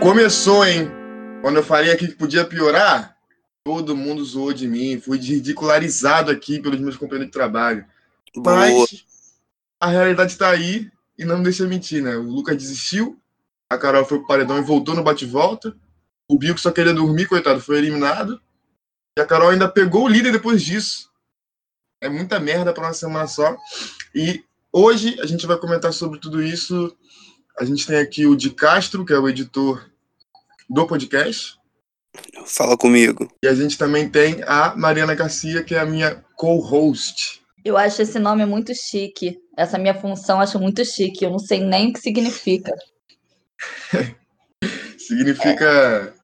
Começou, hein? Quando eu falei aqui que podia piorar, todo mundo zoou de mim. Fui ridicularizado aqui pelos meus companheiros de trabalho. Boa. Mas a realidade tá aí e não me deixa mentir, né? O Lucas desistiu, a Carol foi pro paredão e voltou no bate-volta. O que só queria dormir, coitado, foi eliminado. E a Carol ainda pegou o líder depois disso. É muita merda pra uma semana só. E hoje a gente vai comentar sobre tudo isso. A gente tem aqui o Di Castro, que é o editor do podcast. Fala comigo. E a gente também tem a Mariana Garcia, que é a minha co-host. Eu acho esse nome muito chique. Essa minha função eu acho muito chique. Eu não sei nem o que significa. Significa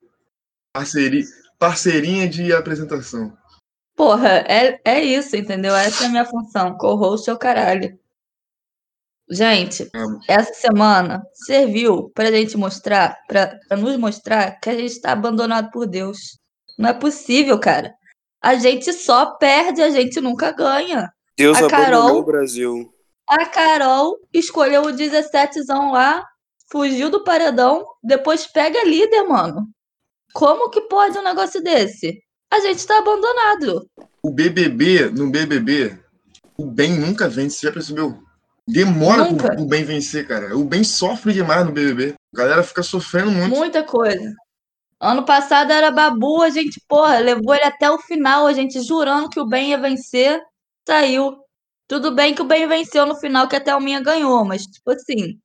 parceria, parceirinha de apresentação. Porra, é, é isso, entendeu? Essa é a minha função. Co-host é o caralho. Gente, essa semana serviu pra gente mostrar, pra, pra nos mostrar que a gente tá abandonado por Deus. Não é possível, cara. A gente só perde, a gente nunca ganha. Deus A abandonou Carol- o Brasil. A Carol escolheu o 17zão lá, fugiu do paredão, depois pega líder, mano. Como que pode um negócio desse? A gente tá abandonado. O BBB, no BBB, o bem nunca vence, você já percebeu? Demora Nunca. pro, bem vencer, cara. O bem sofre demais no BBB. A galera fica sofrendo muito. Muita coisa. Ano passado era Babu, a gente, porra, levou ele até o final, a gente jurando que o bem ia vencer, saiu. Tudo bem que o bem venceu no final, que até o Minha ganhou, mas, tipo assim,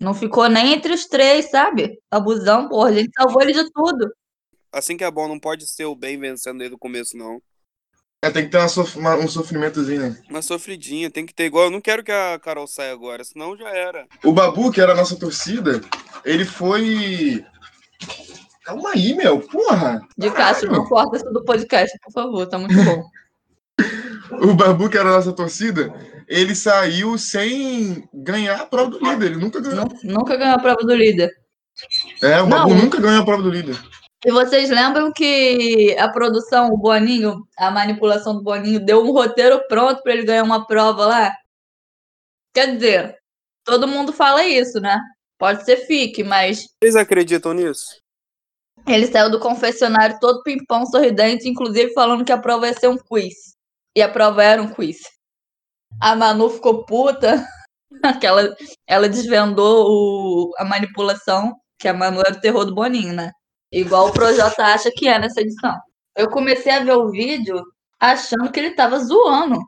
não ficou nem entre os três, sabe? Abusão, porra, a gente salvou ele de tudo. Assim que é bom, não pode ser o bem vencendo desde o começo, não. É, tem que ter uma sof- uma- um sofrimentozinho, né? Uma sofridinha, tem que ter igual. Eu não quero que a Carol saia agora, senão já era. O Babu, que era a nossa torcida, ele foi. Calma aí, meu. Porra! De Castro, não corta isso do podcast, por favor, tá muito bom. O Babu, que era a nossa torcida, ele saiu sem ganhar a prova do líder. Ele nunca ganhou. Nu- Nunca ganhou a prova do líder. É, o Babu Não. nunca ganhou a prova do líder. E vocês lembram que a produção, o Boninho, a manipulação do Boninho, deu um roteiro pronto pra ele ganhar uma prova lá? Quer dizer, todo mundo fala isso, né? Pode ser fique, mas Vocês acreditam nisso? ele saiu do confessionário todo pimpão, sorridente, inclusive falando que a prova ia ser um quiz. E a prova era um quiz. A Manu ficou puta, que ela, ela desvendou o- a manipulação, que a Manu era o terror do Boninho, né? Igual o Projota acha que é nessa edição. Eu comecei a ver o vídeo achando que ele tava zoando,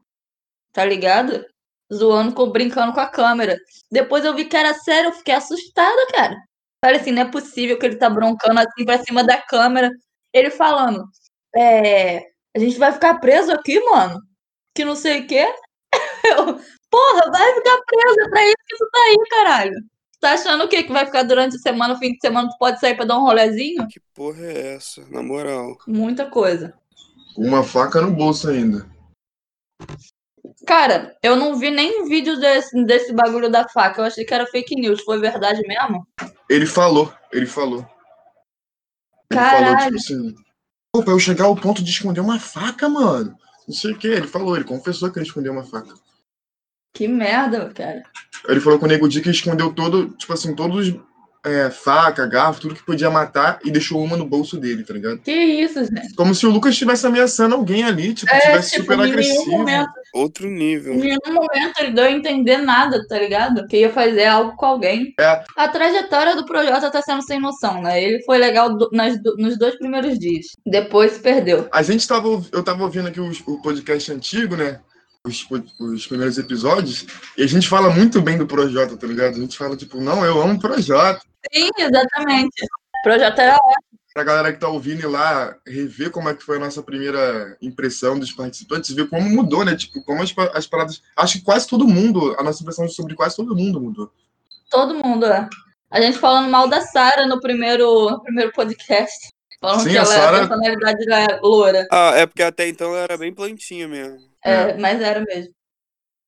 tá ligado? Zoando, com, brincando com a câmera. Depois eu vi que era sério, eu fiquei assustada, cara. Falei assim, não é possível que ele tá broncando assim pra cima da câmera. Ele falando, é, a gente vai ficar preso aqui, mano. Que não sei o quê. Eu, porra, vai ficar preso, é pra isso que tu tá aí, caralho. Tá achando o quê? Que vai ficar durante a semana, fim de semana, tu pode sair pra dar um rolezinho? Que porra é essa? Na moral. Muita coisa. Uma faca no bolso ainda. Cara, eu não vi nem vídeo desse, desse bagulho da faca. Eu achei que era fake news. Foi verdade mesmo? Ele falou, ele falou. Ele Caralho. falou, tipo assim. Pô, pra eu chegar ao ponto de esconder uma faca, mano. Não sei o que. Ele falou, ele confessou que ele escondeu uma faca. Que merda, cara. Ele falou com o Nego Di que escondeu todo, tipo assim, todos é, faca, garfo, tudo que podia matar e deixou uma no bolso dele, tá ligado? Que isso, gente. Como se o Lucas estivesse ameaçando alguém ali, tipo, É, tivesse tipo, super em nenhum agressivo. momento, Outro nível. em nenhum momento ele deu a entender nada, tá ligado? Que ia fazer algo com alguém. É. A trajetória do Projota tá sendo sem noção, né? Ele foi legal do- nas do- nos dois primeiros dias. Depois se perdeu. A gente tava, eu tava ouvindo aqui os- o podcast antigo, né? Os, os primeiros episódios, e a gente fala muito bem do Projota, tá ligado? A gente fala, tipo, não, eu amo o Projota. Sim, exatamente. O Projota era Pra galera que tá ouvindo ir lá, rever como é que foi a nossa primeira impressão dos participantes, ver como mudou, né? Tipo, como as, as paradas. Acho que quase todo mundo, a nossa impressão sobre quase todo mundo mudou. todo mundo, é. A gente falando mal da Sara no primeiro, no primeiro podcast. Falando Sim, que a ela, Sarah- a personalidade dela é loura. Ah, é porque até então ela era bem plantinha mesmo. É, mas era mesmo.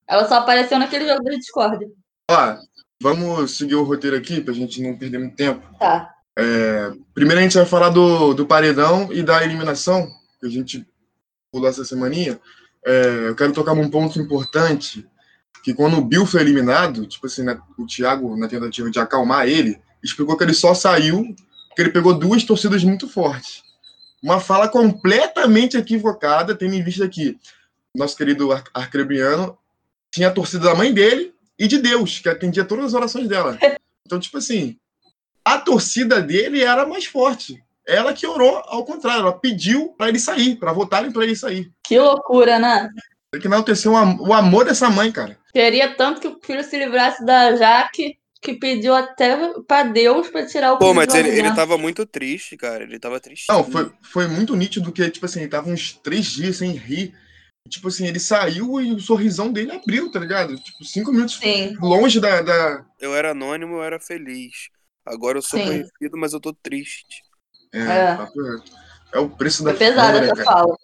Ela só apareceu naquele jogo da Discord. Ó, vamos seguir o roteiro aqui pra gente não perder muito tempo. Tá. Primeiro a gente vai falar do, do paredão e da eliminação, que a gente pulou essa semaninha. É, eu quero tocar num ponto importante, que quando o Bill foi eliminado, tipo assim, né, o Thiago, na tentativa de acalmar ele, explicou que ele só saiu que ele pegou duas torcidas muito fortes. Uma fala completamente equivocada, tendo em vista que nosso querido Ar Arcrebiano tinha a torcida da mãe dele e de Deus, que atendia todas as orações dela. Então, tipo assim, a torcida dele era mais forte. Ela que orou ao contrário, ela pediu para ele sair, para votarem para ele sair. Que loucura, né? Tem que enaltecer o, am o amor dessa mãe, cara. Queria tanto que o filho se livrasse da Jaque que pediu até pra Deus pra tirar o Pô, mas ele, ele tava muito triste, cara. Ele tava triste. Não, foi, foi muito nítido que, tipo assim, ele tava uns três dias sem rir. Tipo assim, ele saiu e o sorrisão dele abriu, tá ligado? Tipo, cinco minutos Sim. longe da. da... Eu era anônimo, eu era feliz. Agora eu sou Sim. conhecido, mas eu tô triste. É, É. reto. É o preço da Foi pesada fama, né, essa cara? fala.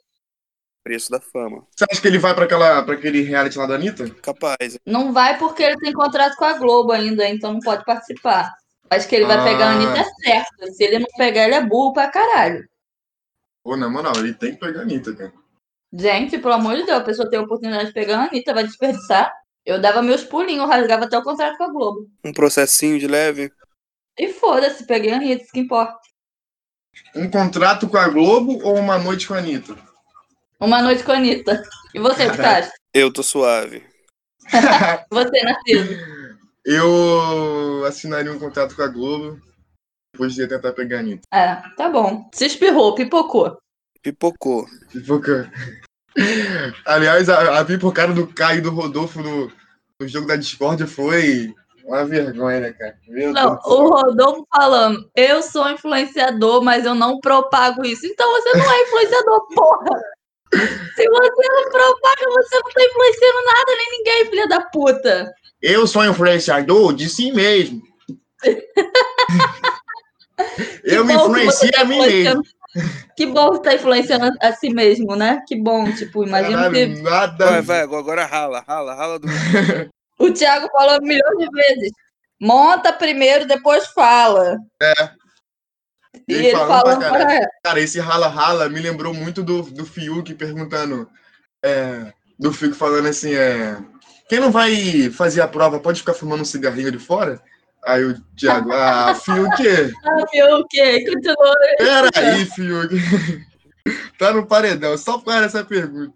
Preço da fama. Você acha que ele vai pra, aquela, pra aquele reality lá da Anitta? Capaz. Não vai porque ele tem contrato com a Globo ainda, então não pode participar. Acho que ele vai Ah. pegar a Anitta certo. Se ele não pegar, ele é burro pra caralho. Pô, na moral, ele tem que pegar a Anitta, cara. Gente, pelo amor de Deus, a pessoa tem a oportunidade de pegar a Anitta, vai desperdiçar. Eu dava meus pulinhos, rasgava até o contrato com a Globo. Um processinho de leve. E foda-se, peguei a Anitta, isso que importa. Um contrato com a Globo ou uma noite com a Anitta? Uma noite com a Anitta. E você, o que você acha? Eu tô suave. Você, Narciso. Eu assinaria um contrato com a Globo. Depois de tentar pegar a Anitta. É, tá bom. Se espirrou, pipocou. Pipocou. Pipoca. Aliás, a, a pipocada do Caio e do Rodolfo no, no jogo da Discord foi uma vergonha, né, cara? Meu Não, Deus o Rodolfo falando, eu sou influenciador, mas eu não propago isso. Então você não é influenciador, porra! Se você não propaga, você não tá influenciando nada, nem ninguém, filha da puta. Eu sou influenciador de si mesmo. Eu me influencio tá a mim mesmo. Que bom que tá influenciando a si mesmo, né? Que bom, tipo, imagina que nada. Vai, vai, agora rala, rala, rala do. o Thiago falou milhões de vezes. Monta primeiro, depois fala. E Ele ele falando para Cara, esse rala-rala me lembrou muito do, do Fiuk perguntando. é, do Fiuk falando assim: é, quem não vai fazer a prova pode ficar fumando um cigarrinho de fora? Aí o Thiago, ah, Fiuk, Ah, quê? Continua. pera aí, Fiuk. tá no paredão, só por causa dessa pergunta.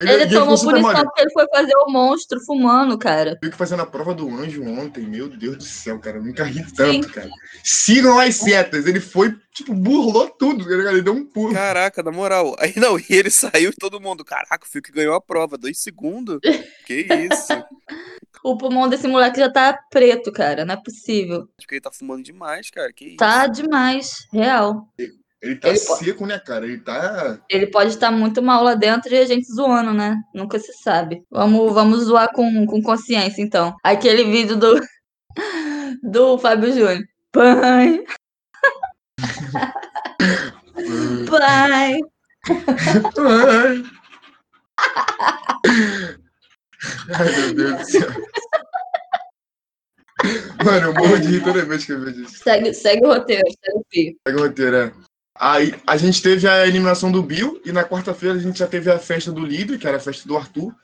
Ele ficou tomou super punição porque ele foi fazer o monstro fumando, cara. Fiuk fazendo a prova do anjo ontem, meu Deus do céu, cara, eu nunca ri tanto, cara. Sigam as setas, ele foi, tipo, burlou tudo, ele deu um pulo. Caraca, na moral. Aí não, e ele saiu e todo mundo. Caraca, o Fiuk ganhou a prova. Dois segundos. Que isso? O pulmão desse moleque já tá preto, cara. Não é possível. Acho que ele tá fumando demais, cara. Que isso? Tá demais, real. Ele tá Ele pode- seco, né, cara? Ele tá. Ele pode estar muito mal lá dentro e a gente zoando, né? Nunca se sabe. Vamos, vamos zoar com, com consciência, então. Aquele vídeo do, do Fábio Júnior. Pai, pai. Ai. Ai, meu Deus do céu. Mano, eu morro de rir toda vez que eu vejo isso. Segue, segue o roteiro, segue o fio. Pega o roteiro, é. Aí a gente teve a eliminação do Bill e na quarta-feira a gente já teve a festa do líder, que era a festa do Arthur.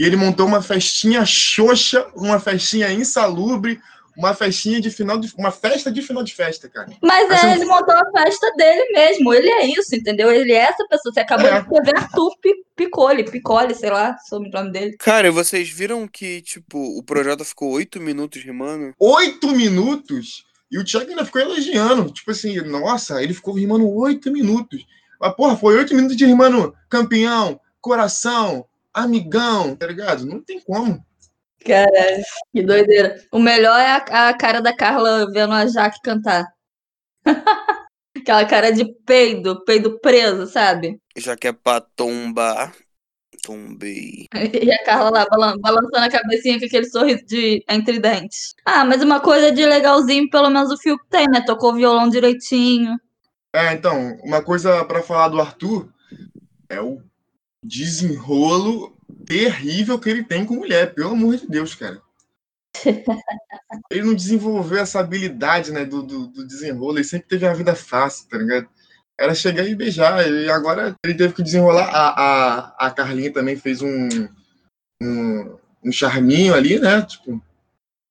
E ele montou uma festinha xoxa, uma festinha insalubre, uma festinha de final de. Uma festa de final de festa, cara. Mas é, eu- ele montou a festa dele mesmo. Ele é isso, entendeu? Ele é essa pessoa. Você acabou É. de escrever Arthur Pi- Picole, Picole, sei lá, sobre o nome dele. Cara, vocês viram que, tipo, o Projota ficou oito minutos rimando? Oito minutos! E o Thiago ainda ficou elogiando. Tipo assim, nossa, ele ficou rimando oito minutos. Mas, porra, foi oito minutos de rimando campeão, coração, amigão, tá ligado? Não tem como. Caralho, que doideira. O melhor é a, a cara da Carla vendo a Jaque cantar. Aquela cara de peido, peido preso, sabe? Já que é pra tombar. Tombei. E a Carla lá balan- balançando a cabecinha com aquele sorriso de entre dentes. Ah, mas uma coisa de legalzinho, pelo menos o Fiuk tem, né? Tocou o violão direitinho. É, então, uma coisa pra falar do Arthur é o desenrolo terrível que ele tem com mulher, pelo amor de Deus, cara. Ele não desenvolveu essa habilidade, né, do, do, do desenrolo, ele sempre teve uma vida fácil, tá ligado? Era chegar e beijar, e agora ele teve que desenrolar. A, a, a Carlinha também fez um, um, um charminho ali, né, tipo,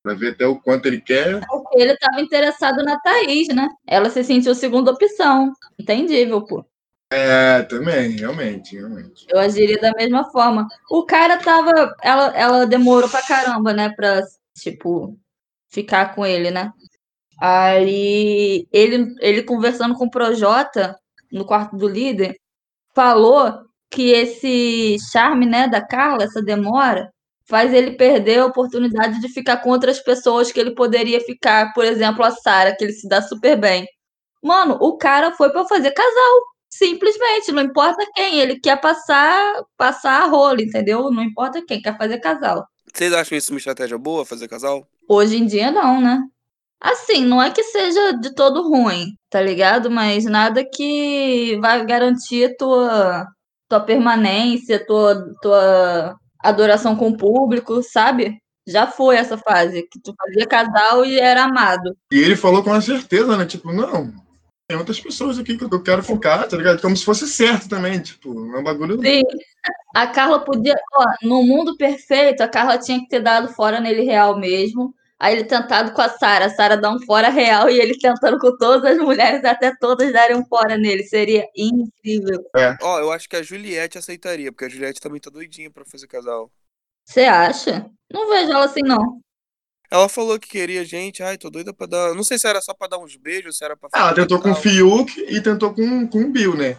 pra ver até o quanto ele quer. Porque ele tava interessado na Thaís, né? Ela se sentiu segunda opção. Entendível, pô. É, também, realmente, realmente. Eu agiria da mesma forma. O cara tava. Ela, ela demorou pra caramba, né? Pra, tipo, ficar com ele, né? Aí ele, ele conversando com o Projota no quarto do líder, falou que esse charme, né, da Carla, essa demora, faz ele perder a oportunidade de ficar com outras pessoas que ele poderia ficar, por exemplo, a Sara, que ele se dá super bem. Mano, o cara foi para fazer casal, simplesmente, não importa quem, ele quer passar passar a rola, entendeu? Não importa quem, quer fazer casal. Vocês acham isso uma estratégia boa, fazer casal? Hoje em dia não, né? Assim, não é que seja de todo ruim, tá ligado? Mas nada que vai garantir tua tua permanência, tua tua adoração com o público, sabe? Já foi essa fase, que tu fazia casal e era amado. E ele falou com certeza, né? Tipo, não, tem outras pessoas aqui que eu quero ficar, tá ligado? Como se fosse certo também, tipo, é um bagulho. Sim. A Carla podia, ó, no mundo perfeito, a Carla tinha que ter dado fora nele real mesmo. Aí ele tentado com a Sara, a Sara dá um fora real e ele tentando com todas as mulheres até todas darem um fora nele. Seria incrível. É. Ó, eu acho que a Juliette aceitaria, porque a Juliette também tá doidinha pra fazer casal. Você acha? Não vejo ela assim, não. Ela falou que queria gente, ai, tô doida pra dar. Não sei se era só pra dar uns beijos, se era pra Ah, ela tentou com o. Fiuk e tentou com, com o Bill, né?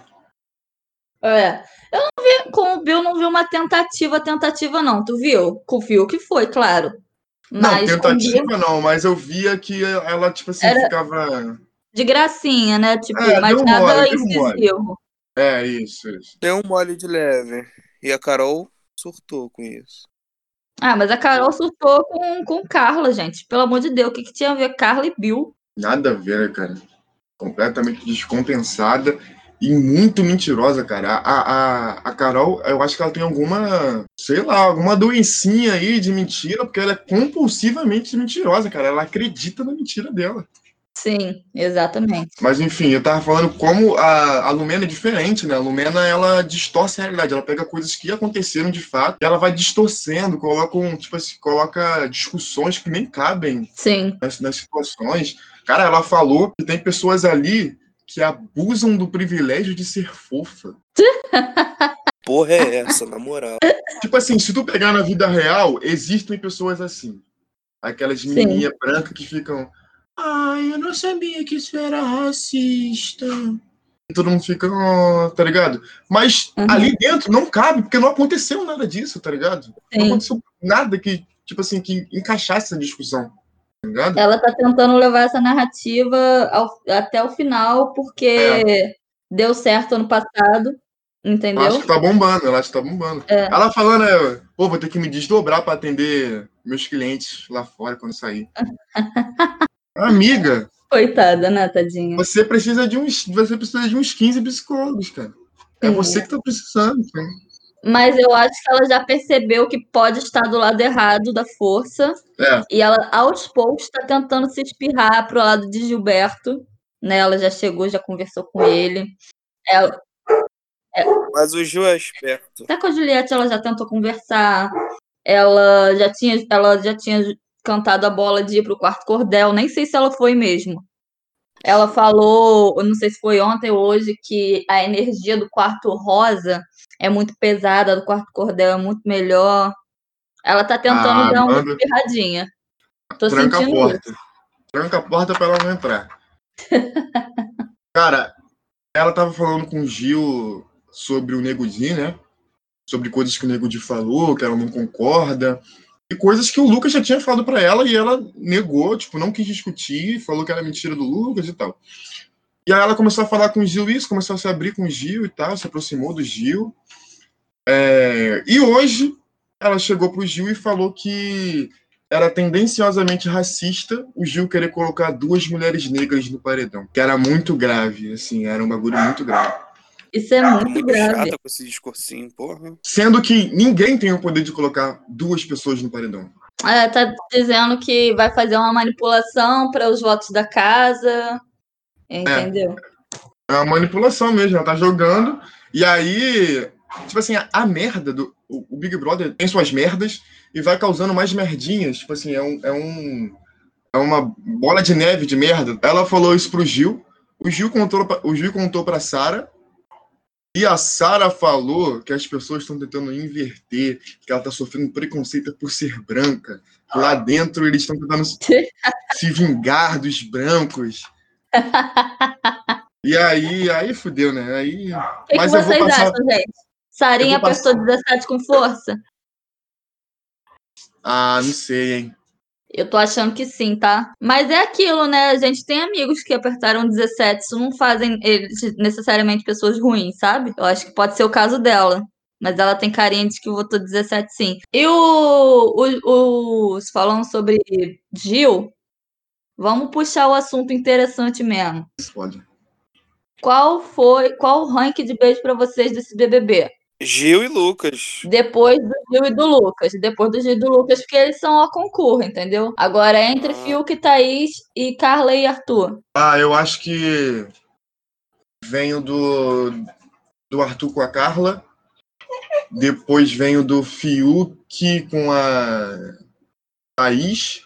É. Eu não vi, com o Bill não vi uma tentativa, tentativa não. Tu viu? Com o Fiuk foi, claro. Mas não, com o Bill, tentativa não, mas eu via que ela, tipo assim, Era- ficava. de gracinha, né? Tipo, É, mas deu nada mole, deu mole. incisivo. É, isso, isso. Deu um mole de leve. E a Carol surtou com isso. Ah, mas a Carol surtou com, com Carla, gente. Pelo amor de Deus, o que, que tinha a ver Carla e Bill? Nada a ver, né, cara? Completamente descompensada e muito mentirosa, cara. A, a, a Carol, eu acho que ela tem alguma, sei lá, alguma doencinha aí de mentira, porque ela é compulsivamente mentirosa, cara. Ela acredita na mentira dela. Sim, exatamente. Mas enfim, eu tava falando como a, a Lumena é diferente, né? A Lumena, ela distorce a realidade. Ela pega coisas que aconteceram de fato e ela vai distorcendo, coloca, um, tipo assim, coloca discussões que nem cabem Sim. nas, nas situações. Cara, ela falou que tem pessoas ali que abusam do privilégio de ser fofa. Porra é essa, na moral. Tipo assim, se tu pegar na vida real, existem pessoas assim. Aquelas menininhas brancas que ficam. Ai, eu não sabia que isso era racista. Todo mundo fica, "Oh", tá ligado? Mas Uhum. ali dentro não cabe, porque não aconteceu nada disso, tá ligado? Não Sim. aconteceu nada que, tipo assim, que encaixasse essa discussão. Tá ligado? Ela tá tentando levar essa narrativa ao- até o final, porque deu certo ano passado, Eu acho entendeu? que tá bombando, eu acho que tá bombando. É. Ela falando, né, pô, vou ter que me desdobrar pra atender meus clientes lá fora quando sair. Amiga, Coitada, né, tadinha? você precisa de uns, você precisa de uns 15 psicólogos, cara. É Sim. você que tá precisando. então. Mas eu acho que ela já percebeu que pode estar do lado errado da força. É. E ela, aos poucos, está tentando se espirrar pro lado de Gilberto. Né? Ela já chegou, já conversou com ele. Ela, Mas o Gil é esperto. até com a Juliette ela já tentou conversar. Ela já tinha, ela já tinha cantado a bola de ir pro quarto cordel. Nem sei se ela foi mesmo. Ela falou, eu não sei se foi ontem ou hoje, que a energia do quarto rosa é muito pesada, a do quarto cordel é muito melhor. Ela tá tentando Ah, dar uma manda- espirradinha. Tô Tranca a sentindo isso. porta. Tranca a porta pra ela não entrar. Cara, ela tava falando com o Gil sobre o Nego Di, né? Sobre coisas que o Nego Di falou, que ela não concorda. E coisas que o Lucas já tinha falado pra ela e ela negou, tipo, não quis discutir, falou que era mentira do Lucas e tal. E aí ela começou a falar com o Gil isso, começou a se abrir com o Gil e tal, se aproximou do Gil. É, E hoje ela chegou pro Gil e falou que era tendenciosamente racista o Gil querer colocar duas mulheres negras no paredão. Que era muito grave, assim, era um bagulho muito grave. Isso é Tô muito muito grave. chata com esse discursinho, porra. Sendo que ninguém tem o poder de colocar duas pessoas no paredão. É, tá dizendo que vai fazer uma manipulação para os votos da casa. Entendeu? É uma manipulação mesmo, ela tá jogando. E aí, tipo assim, a, a merda do. O, o Big Brother tem suas merdas e vai causando mais merdinhas. Tipo assim, é um. É um é uma bola de neve de merda. Ela falou isso pro Gil. O Gil contou, pra- o Gil contou pra Sara. E a Sara falou que as pessoas estão tentando inverter, que ela tá sofrendo preconceito por ser branca. Lá dentro eles estão tentando se vingar dos brancos. E aí, aí fudeu, né? Aí. O que, Mas que vocês passar- acham, gente? Sarinha passar- apertou 17 com força? Ah, não sei, hein? Eu tô achando que sim, tá? Mas é aquilo, né? A gente tem amigos que apertaram 17. Isso não fazem eles necessariamente pessoas ruins, sabe? Eu acho que pode ser o caso dela. Mas ela tem carinha de que votou 17 sim. E o, o, os falando sobre Gil, vamos puxar o assunto interessante mesmo. Pode. Qual foi, qual o rank de beijo pra vocês desse BBB? Gil e Lucas. Depois do Gil e do Lucas. Depois do Gil e do Lucas, porque eles são a concurso, entendeu? Agora, entre Ah. Fiuk, Thaís e Carla e Arthur. Ah, eu acho que venho do, do Arthur com a Carla. Depois venho do Fiuk com a Thaís.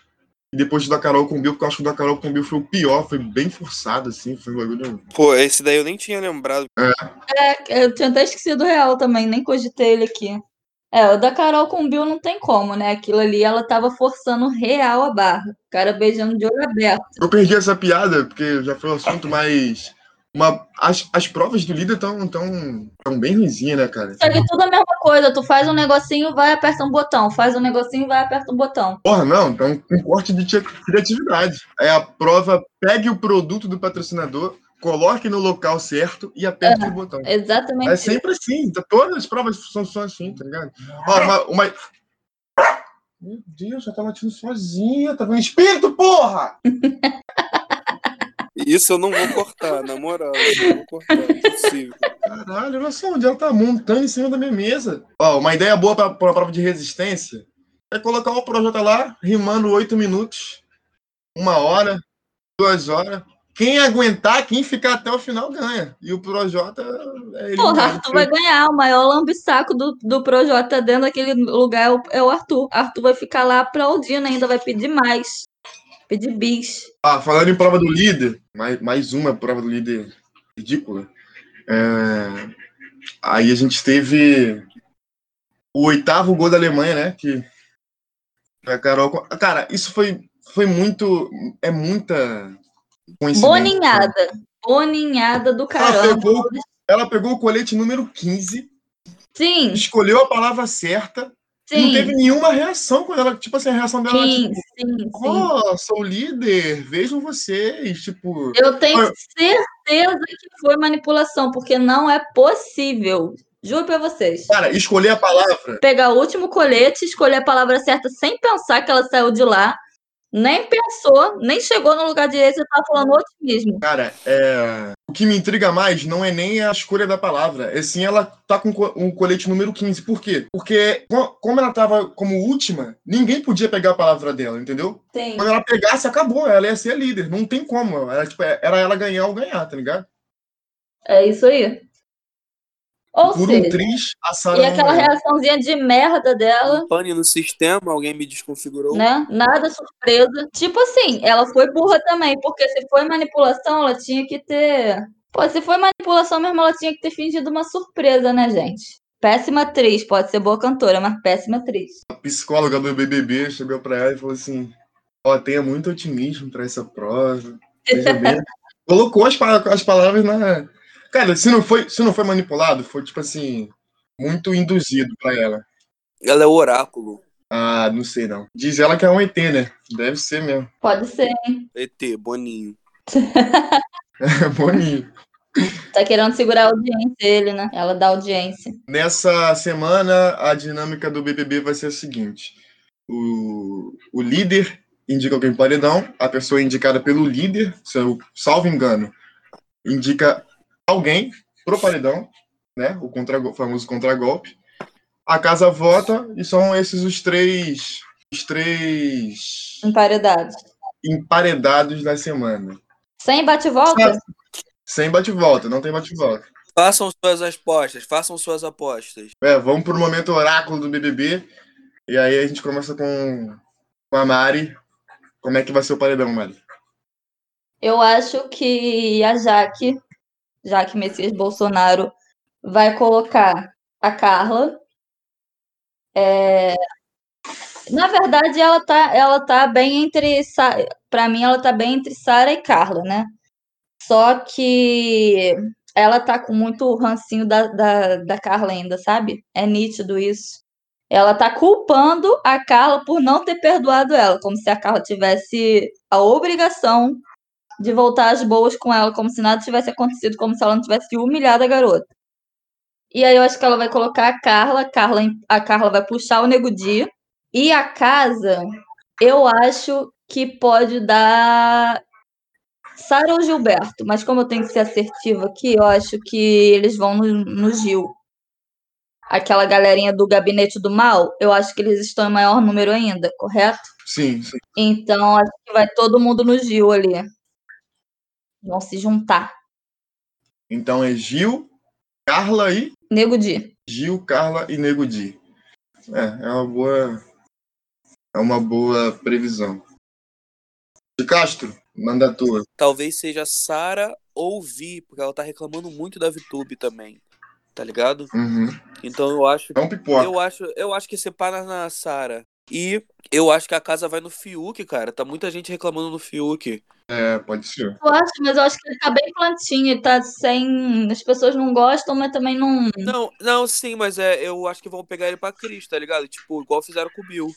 E depois da Carol com o Bill, porque eu acho que o da Carol com o Bill foi o pior, foi bem forçado, assim. Foi um bagulho. Pô, esse daí eu nem tinha lembrado. É, eu tinha até esquecido o real também, nem cogitei ele aqui. É, o da Carol com o Bill não tem como, né? Aquilo ali, ela tava forçando real a barra. O cara beijando de olho aberto. Eu perdi essa piada, porque já foi um assunto mais. Uma, as, as provas do líder estão tão, tão bem ruimzinhas, né, cara? Só que tudo a mesma coisa. Tu faz um negocinho, vai, aperta um botão. Faz um negocinho, vai, aperta um botão. Porra, não, então um corte de criatividade. É a prova, pegue o produto do patrocinador, coloque no local certo e aperte o botão. Exatamente. É sempre assim, tá- todas as provas são, são assim, tá ligado? Ó, uma, uma- Meu Deus, já tá latindo sozinha, tá vendo espírito, porra! Isso eu não vou cortar, na moral. Eu não vou cortar, é impossível. Caralho, olha só onde ela tá montando em cima da minha mesa. Ó, uma ideia boa pra, pra prova de resistência é colocar o projeto lá, rimando oito minutos, uma hora, duas horas. Quem aguentar, quem ficar até o final ganha. E o Projota é ele. Porra, Arthur vai ganhar. O maior lambisaco do, do Projota dentro daquele lugar é o, é o Arthur. Arthur vai ficar lá aplaudindo ainda, vai pedir mais. Pedir bis. Ah, falando em prova do líder, mais, mais uma prova do líder ridícula. É, Aí a gente teve o oitavo gol da Alemanha, né? Que a Carol. Cara, isso foi, foi muito. É muita coincidência. Boninhada. Boninhada do Ela caramba. pegou, ela pegou o colete número 15, Sim, escolheu a palavra certa, e não sim. teve nenhuma reação quando ela. Tipo assim, a reação dela Sim, era tipo. sim, sim. Oh, sou o líder, vejam vocês. Tipo. Eu tenho Olha- certeza que foi manipulação, porque não é possível. Juro pra vocês. Cara, escolher a palavra. Pegar o último colete, escolher a palavra certa sem pensar que ela saiu de lá. Nem pensou, nem chegou no lugar direito e tá falando otimismo. Cara, é... o que me intriga mais não é nem a escolha da palavra, é sim ela tá com co- um colete número 15. Por quê? Porque co- como ela tava como última, ninguém podia pegar a palavra dela, entendeu? Sim. Quando ela pegasse, acabou, ela ia ser a líder. Não tem como. Era, tipo, era ela ganhar ou ganhar, tá ligado? É isso aí. Ou Por um seja, triz, a Sarah e aquela ganhou. reaçãozinha de merda dela, Pane no sistema, alguém me desconfigurou. né? Nada surpresa. Tipo assim, ela foi burra também, porque se foi manipulação, ela tinha que ter. Pô, se foi manipulação mesmo, ela tinha que ter fingido uma surpresa, né, gente? Péssima atriz, pode ser boa cantora, mas péssima atriz. A psicóloga do BBB chegou pra ela e falou assim: Ó, tenha muito otimismo pra essa prova. Colocou as, as palavras na. Cara, se não, foi, se não foi manipulado, foi tipo assim, muito induzido pra ela. Ela é o oráculo. Ah, não sei não. Diz ela que é um ET, né? Deve ser mesmo. Pode ser. ET, Boninho. Boninho. Tá querendo segurar a audiência dele, né? Ela dá audiência. Nessa semana, a dinâmica do BBB vai ser a seguinte: o, o líder indica alguém paredão, a pessoa indicada pelo líder, se eu salvo engano, indica alguém pro paredão, né? O contra, famoso contragolpe. A casa vota e são esses os três, os três Emparedado. emparedados da semana. Sem bate-volta? Sem bate-volta, não tem bate-volta. Façam suas apostas, façam suas apostas. É, vamos pro momento oráculo do BBB. E aí a gente começa com, com a Mari. Como é que vai ser o paredão, Mari? Eu acho que a Jaque, Jaque Messias Bolsonaro, vai colocar a Carla. É, Na verdade, ela tá, ela tá bem entre. Para mim, ela tá bem entre Sara e Carla, né? Só que ela tá com muito rancinho da, da, da Carla ainda, sabe? É nítido isso. Ela tá culpando a Carla por não ter perdoado ela, como se a Carla tivesse a obrigação de voltar às boas com ela, como se nada tivesse acontecido, como se ela não tivesse humilhado a garota. E aí eu acho que ela vai colocar a Carla, a Carla, a Carla vai puxar o Nego Di, e a casa, eu acho que pode dar Sara ou Gilberto, mas como eu tenho que ser assertiva aqui, eu acho que eles vão no, no Gil. Aquela galerinha do gabinete do mal, eu acho que eles estão em maior número ainda, correto? Sim, sim. Então acho que vai todo mundo no Gil ali. Vão se juntar. Então é Gil, Carla e. Nego Di. Gil, Carla e Nego Di. É, é uma boa. É uma boa previsão. De Castro, manda a tua. Talvez seja Sara ou Vi, porque ela tá reclamando muito da VTube também. Tá ligado? Uhum. Então eu acho. É um pipoca. Eu acho, eu acho que separa na Sara. E eu acho que a casa vai no Fiuk, cara. Tá muita gente reclamando no Fiuk. É, pode ser. Eu acho, mas eu acho que ele tá bem plantinho, ele tá sem. As pessoas não gostam, mas também não. Não, não, sim, mas é, eu acho que vão pegar ele pra Cris, tá ligado? Tipo, igual fizeram com o Bill.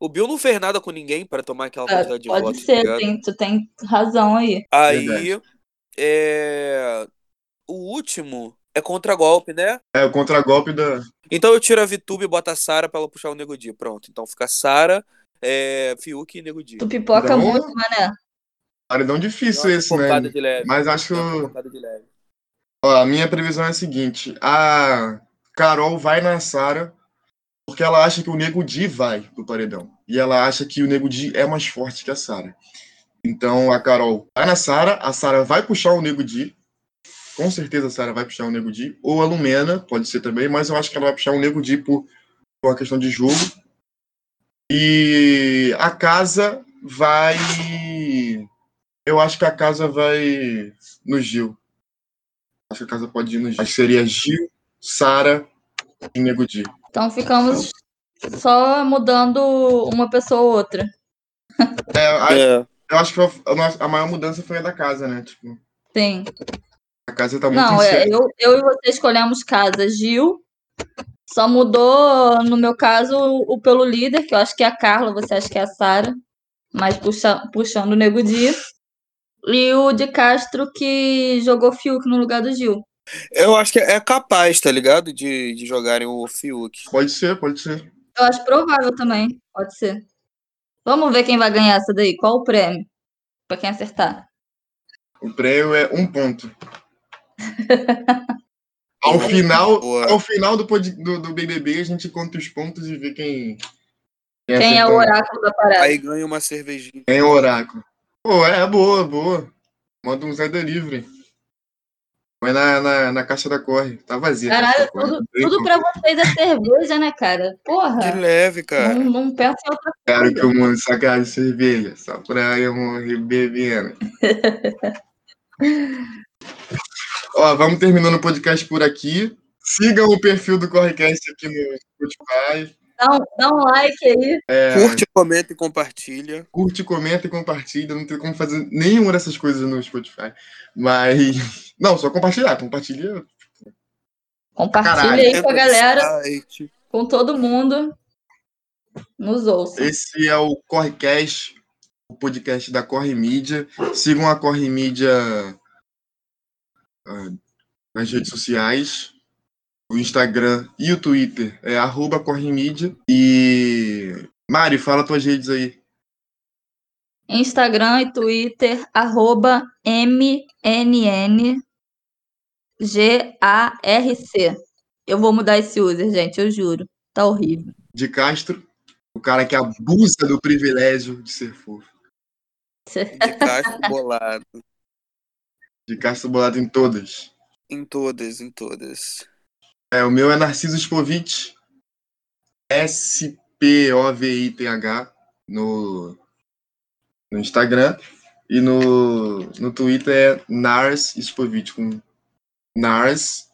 O Bill não fez nada com ninguém para tomar aquela É, quantidade de pode votos. tá ser, tem- tu tem razão aí. Aí, é... o último é contra-golpe, né? É o contragolpe da. Então eu tiro a VTube e boto a Sara pra ela puxar o Nego Di. Pronto. Então fica Sara, é... Fiuk e Nego Di. Tu pipoca Não. muito, mané. Paredão difícil uma esse, né? de leve. Mas acho uma que. de leve. Ó, a minha previsão é a seguinte: a Carol vai na Sara porque ela acha que o Nego Di vai pro paredão. E ela acha que o Nego Di é mais forte que a Sara. Então a Carol vai na Sara, a Sara vai puxar o Nego Di. Com certeza a Sara vai puxar o Nego Di. Ou a Lumena, pode ser também, mas eu acho que ela vai puxar o Nego Di por, por uma questão de jogo. E a casa vai. Eu acho que a casa vai no Gil. Acho que a casa pode ir no Gil. Acho que seria Gil, Sara e Nego Di. Então ficamos só mudando uma pessoa ou outra. É, a- É. eu acho que a, a maior mudança foi a da casa, né? Tipo, Sim. A casa tá muito Não, é, eu, eu e você escolhemos casa Gil. Só mudou, no meu caso, o pelo líder, que eu acho que é a Carla, você acha que é a Sara, mas puxa, puxando o Nego Di. E o de Castro que jogou Fiuk no lugar do Gil. Eu acho que é capaz, tá ligado? De, de jogarem o Fiuk. Pode ser, pode ser. Eu acho provável também, pode ser. Vamos ver quem vai ganhar essa daí. Qual o prêmio? Pra quem acertar. O prêmio é um ponto. Ao final, Boa. ao final do, do, do BBB, a gente conta os pontos e vê quem. Quem é acertou. o oráculo da parada? Aí ganha uma cervejinha. Quem é o oráculo. Pô, é boa, boa. Manda um Zé Delivery. Põe na, na, na caixa da Corre. Tá vazia. Caralho, tudo, tudo pra vocês é cerveja, né, cara? De Porra, leve, cara. não, não pensa em outra Cara, coisa. que o mundo sacar de cerveja. Só pra eu morrer bebendo. Ó, vamos terminando o podcast por aqui. Sigam o perfil do Correcast aqui no Spotify. Dá um, dá um like aí. É, Curte, comenta e compartilha. curte, comenta e compartilha. Não tem como fazer nenhuma dessas coisas no Spotify. Mas. Não, só compartilhar. Compartilha. Compartilha Caralho. aí com a galera, site. com todo mundo. Nos ouça. Esse é o Correcast, o podcast da Corre Mídia. Sigam a Corre Mídia ah, nas redes sociais. O Instagram e o Twitter é arroba Corre Mídia. E. Mari, fala tuas redes aí. Instagram e Twitter, arroba MNNGARC. Eu vou mudar esse user, gente, eu juro. Tá horrível. De Castro, o cara que abusa do privilégio de ser fofo. De caixa bolado. De Castro bolado em todas. Em todas, em todas. É, o meu é Narciso Spovich. S-P-O-V-I-T-H. No no Instagram. E no, no Twitter é Nars Spovich, com Nars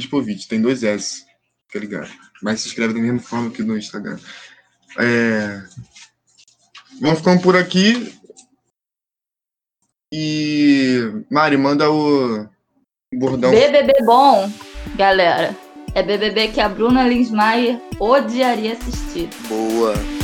Spovich, tem dois S, fica ligado. Mas se escreve da mesma forma que no Instagram. É... Vamos ficando por aqui. E Mari, manda o bordão. BBB bom, galera. É BBB que a Bruna Linsmaier odiaria assistir. Boa.